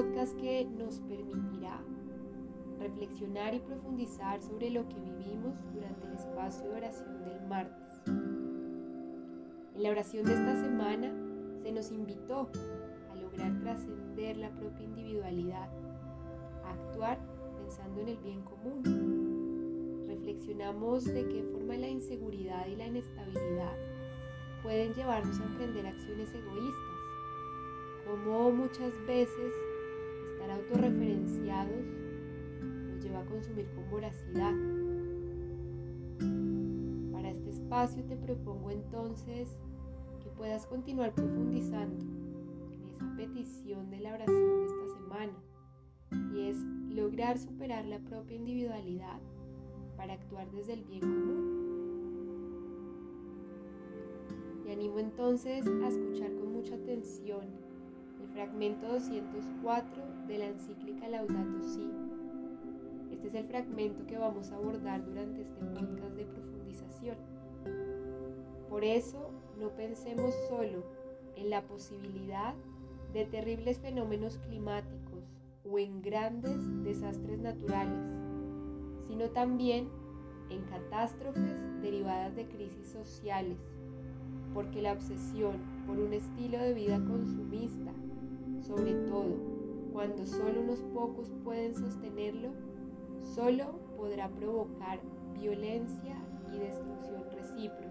podcast que nos permitirá reflexionar y profundizar sobre lo que vivimos durante el espacio de oración del martes. En la oración de esta semana se nos invitó a lograr trascender la propia individualidad, a actuar pensando en el bien común reflexionamos de qué forma la inseguridad y la inestabilidad pueden llevarnos a emprender acciones egoístas, como muchas veces estar autorreferenciados nos lleva a consumir con voracidad. Para este espacio te propongo entonces que puedas continuar profundizando en esa petición de la oración de esta semana y es lograr superar la propia individualidad para actuar desde el bien común. Me animo entonces a escuchar con mucha atención el fragmento 204 de la encíclica Laudato Si. Este es el fragmento que vamos a abordar durante este podcast de profundización. Por eso, no pensemos solo en la posibilidad de terribles fenómenos climáticos o en grandes desastres naturales sino también en catástrofes derivadas de crisis sociales, porque la obsesión por un estilo de vida consumista, sobre todo cuando solo unos pocos pueden sostenerlo, solo podrá provocar violencia y destrucción recíproca.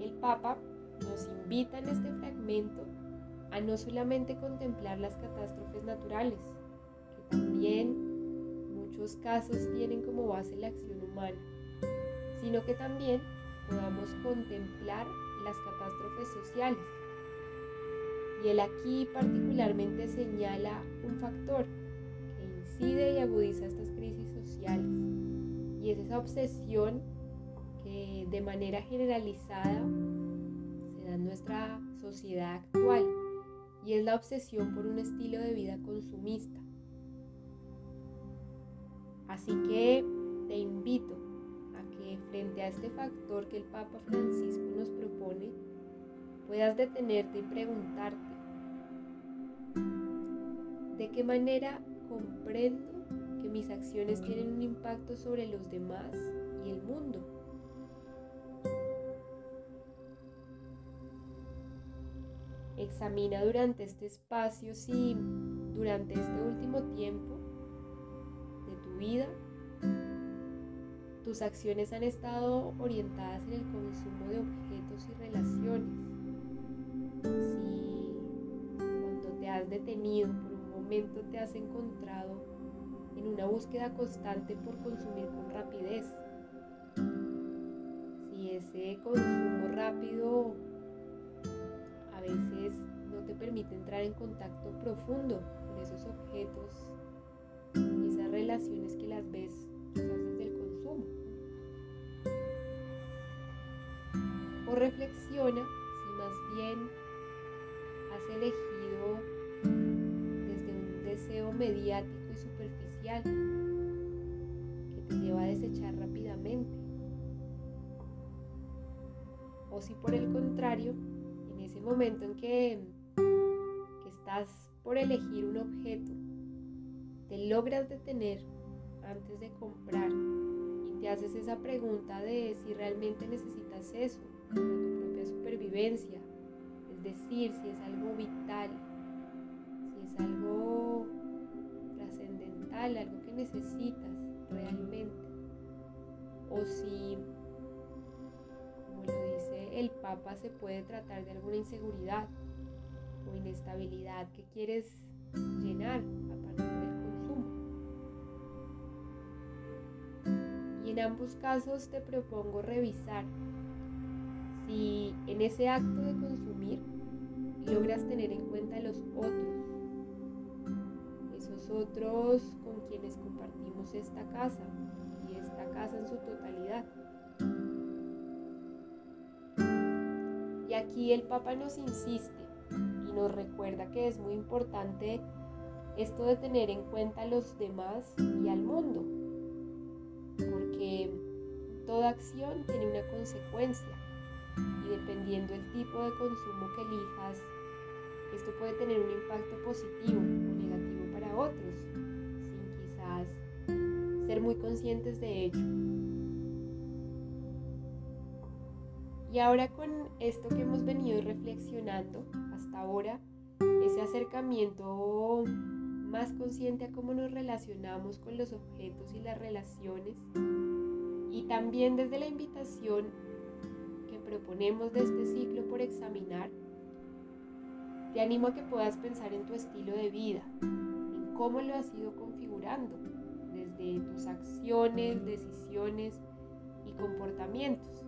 El Papa nos invita en este fragmento a no solamente contemplar las catástrofes naturales, también muchos casos tienen como base la acción humana, sino que también podamos contemplar las catástrofes sociales. Y él aquí particularmente señala un factor que incide y agudiza estas crisis sociales, y es esa obsesión que de manera generalizada se da en nuestra sociedad actual, y es la obsesión por un estilo de vida consumista Así que te invito frente a este factor que el Papa Francisco nos propone, puedas detenerte y preguntarte, ¿de qué manera comprendo que mis acciones tienen un impacto sobre los demás y el mundo? Examina durante este espacio si durante este último tiempo vida, tus acciones han estado orientadas en el consumo de objetos y relaciones. Si cuando te has detenido por un momento te has encontrado en una búsqueda constante por consumir con rapidez. Si ese consumo rápido a veces no te permite entrar en contacto profundo con esos objetos relaciones que las ves quizás Reflexiona si más bien has elegido desde un deseo mediático y superficial que te lleva a desechar rápidamente. O si por el contrario, en ese momento en que estás por elegir un objeto te logras detener antes de comprar y te haces esa pregunta de si realmente necesitas eso para tu propia supervivencia, es decir, si es algo vital, si es algo trascendental, algo que necesitas realmente, o si, como lo dice el Papa, se puede tratar de alguna inseguridad o inestabilidad que quieres llenar a partir de En ambos casos te propongo revisar si en ese acto de consumir logras tener en cuenta los otros, esos otros con quienes compartimos esta casa y esta casa en su totalidad. Y aquí el Papa nos insiste y nos recuerda que es muy importante esto de tener en cuenta a los demás y al mundo que toda acción tiene una consecuencia y dependiendo del tipo de consumo que elijas, esto puede tener un impacto positivo o negativo para otros, sin quizás ser muy conscientes de ello. Y ahora con esto que hemos venido reflexionando hasta ahora, ese acercamiento más consciente a cómo nos relacionamos con los objetos y las relaciones, y también desde la invitación proponemos de este ciclo por examinar, te animo a que puedas pensar en tu estilo de vida, en cómo lo has ido configurando, desde tus acciones, decisiones y comportamientos.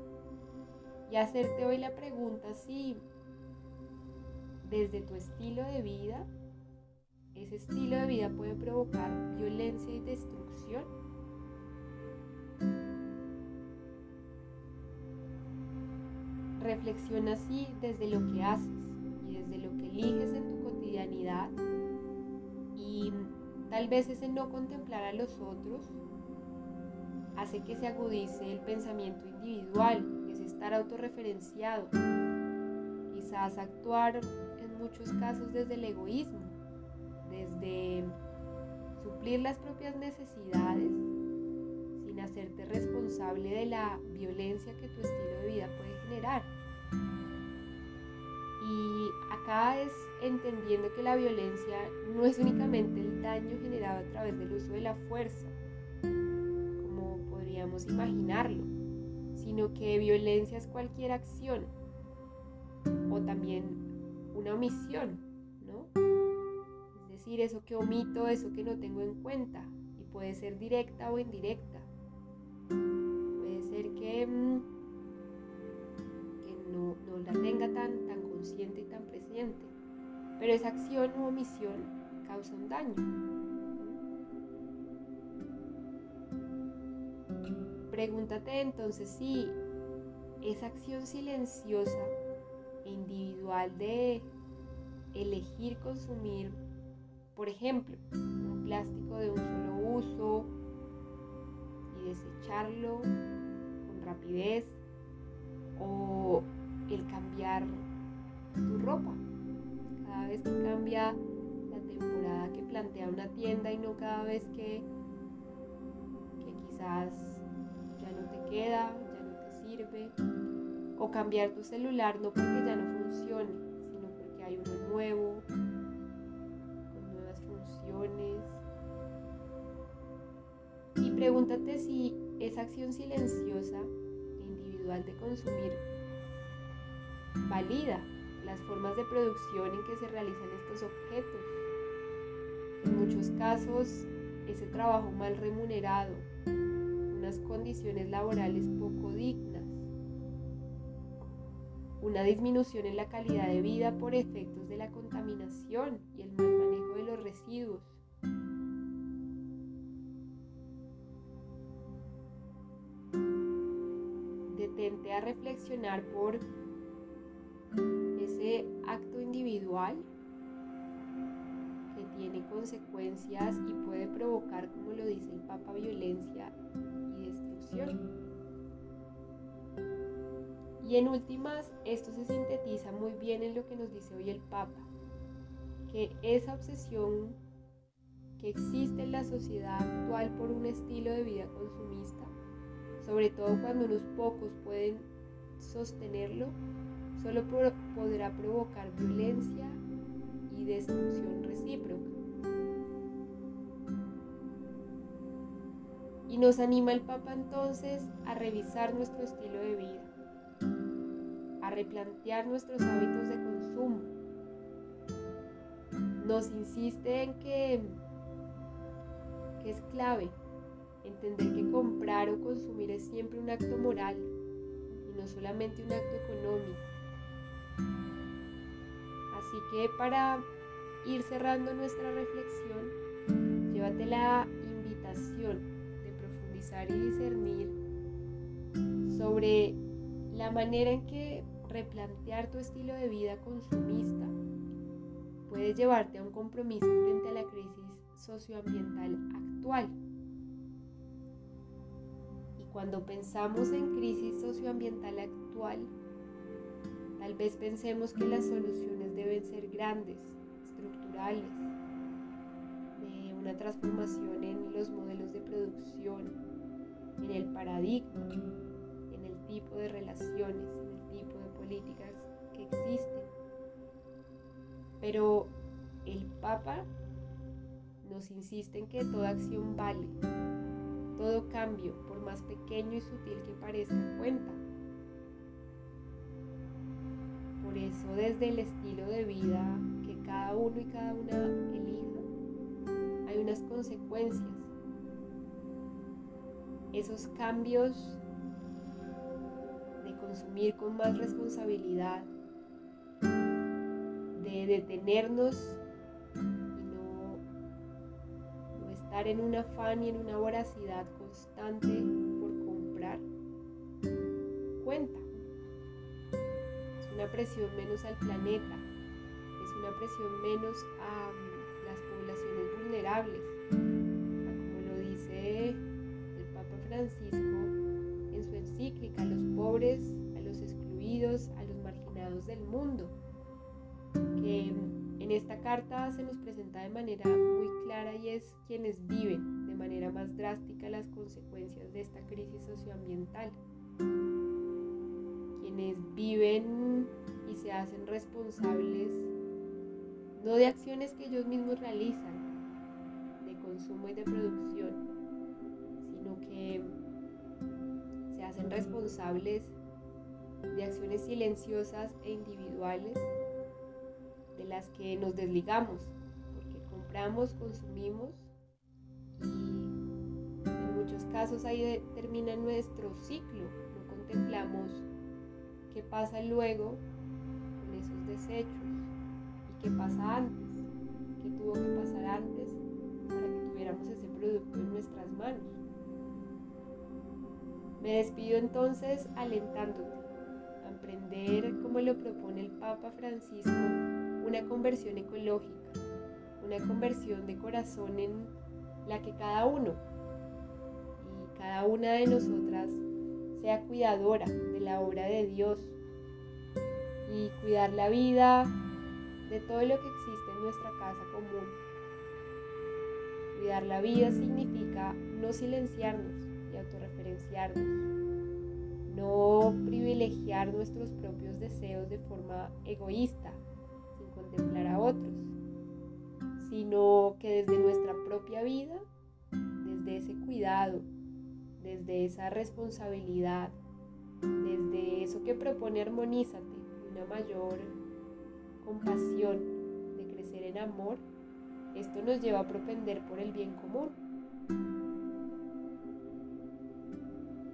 Y hacerte hoy la pregunta si desde tu estilo de vida, ese estilo de vida puede provocar violencia y destrucción. Reflexiona así desde lo que haces y desde lo que eliges en tu cotidianidad y tal vez ese no contemplar a los otros hace que se agudice el pensamiento individual, es estar autorreferenciado, quizás actuar en muchos casos desde el egoísmo, desde suplir las propias necesidades sin hacerte responsable de la violencia que tu estilo de vida puede generar. Y acá es entendiendo que la violencia no es únicamente el daño generado a través del uso de la fuerza, como podríamos imaginarlo, sino que violencia es cualquier acción o también una omisión, ¿no? Es decir, eso que omito, eso que no tengo en cuenta, y puede ser directa o indirecta. Puede ser que, mm, que no, no la tenga tan, consciente y tan presente, pero esa acción u omisión causa un daño. Pregúntate entonces si esa acción silenciosa e individual de elegir consumir, por ejemplo, un plástico de un solo uso y desecharlo con rapidez, o el cambiar tu ropa. Cada vez que cambia la temporada que plantea una tienda y no cada vez que, que quizás ya no te queda, ya no te sirve. O cambiar tu celular no porque ya no funcione, sino porque hay uno nuevo, con nuevas funciones. Y pregúntate si esa acción silenciosa e individual de consumir valida las formas de producción en que se realizan estos objetos. En muchos casos, ese trabajo mal remunerado, unas condiciones laborales poco dignas, una disminución en la calidad de vida por efectos de la contaminación y el mal manejo de los residuos. Detente a reflexionar por que tiene consecuencias y puede provocar, como lo dice el Papa, violencia y destrucción. Y en últimas, esto se sintetiza muy bien en lo que nos dice hoy el Papa, que esa obsesión que existe en la sociedad actual por un estilo de vida consumista, sobre todo cuando unos pocos pueden sostenerlo, solo podrá provocar violencia y destrucción recíproca. Y nos anima el Papa entonces a revisar nuestro estilo de vida, a replantear nuestros hábitos de consumo. Nos insiste en que, que es clave entender que comprar o consumir es siempre un acto moral y no solamente un acto económico. Así que para ir cerrando nuestra reflexión, llévate la invitación de profundizar y discernir sobre la manera en que replantear tu estilo de vida consumista puede llevarte a un compromiso frente a la crisis socioambiental actual. Y cuando pensamos en crisis socioambiental actual, tal vez pensemos que las soluciones deben ser grandes, estructurales, de una transformación en los modelos de producción, en el paradigma, en el tipo de relaciones, en el tipo de políticas que existen. Pero el Papa nos insiste en que toda acción vale, todo cambio, por más pequeño y sutil que parezca, cuenta. Eso desde el estilo de vida que cada uno y cada una elija, hay unas consecuencias. Esos cambios de consumir con más responsabilidad, de detenernos en un afán y en una voracidad constante por comprar, cuenta. Una presión menos al planeta, es una presión menos a mm, las poblaciones vulnerables, como lo dice el Papa Francisco en su encíclica, a los pobres, a los excluidos, a los marginados del mundo, que mm, en esta carta se nos presenta de manera muy clara y es quienes viven de manera más drástica las consecuencias de esta crisis socioambiental. Quienes viven y se hacen responsables no de acciones que ellos mismos realizan, de consumo y de producción, sino que se hacen responsables de acciones silenciosas e individuales de las que nos desligamos consumimos y en muchos casos ahí termina nuestro ciclo. No contemplamos qué pasa luego con esos desechos y qué pasa antes, qué tuvo que pasar antes para que tuviéramos ese producto en nuestras manos. Me despido entonces alentándote a emprender, como lo propone el Papa Francisco, una conversión ecológica una conversión de corazón en la que cada uno y cada una de nosotras sea cuidadora de la obra de Dios y cuidar la vida de todo lo que existe en nuestra casa común. Cuidar la vida significa no silenciarnos y autorreferenciarnos, no privilegiar nuestros propios deseos de forma egoísta, sin contemplar a otros sino que desde nuestra propia vida, desde ese cuidado, desde esa responsabilidad, desde eso que propone armonízate, una mayor compasión, de crecer en amor, esto nos lleva a propender por el bien común.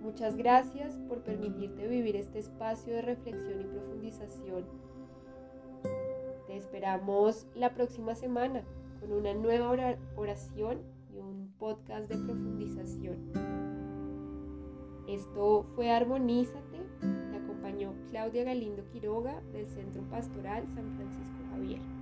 Muchas gracias por permitirte vivir este espacio de reflexión y profundización. Te esperamos la próxima semana con una nueva oración y un podcast de profundización. Esto fue Armonízate, te acompañó Claudia Galindo Quiroga del Centro Pastoral San Francisco Javier.